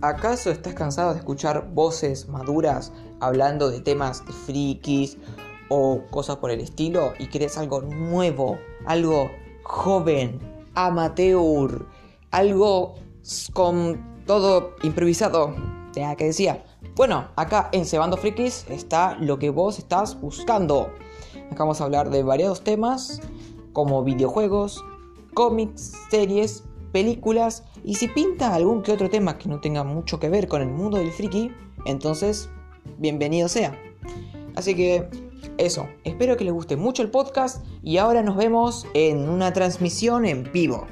¿Acaso estás cansado de escuchar voces maduras hablando de temas de frikis o cosas por el estilo y querés algo nuevo, algo joven, amateur, algo con todo improvisado? Tenga que decía. Bueno, acá en Cebando Frikis está lo que vos estás buscando. Acá vamos a hablar de variados temas como videojuegos, cómics, series, películas y si pinta algún que otro tema que no tenga mucho que ver con el mundo del friki, entonces bienvenido sea. Así que eso, espero que les guste mucho el podcast y ahora nos vemos en una transmisión en vivo.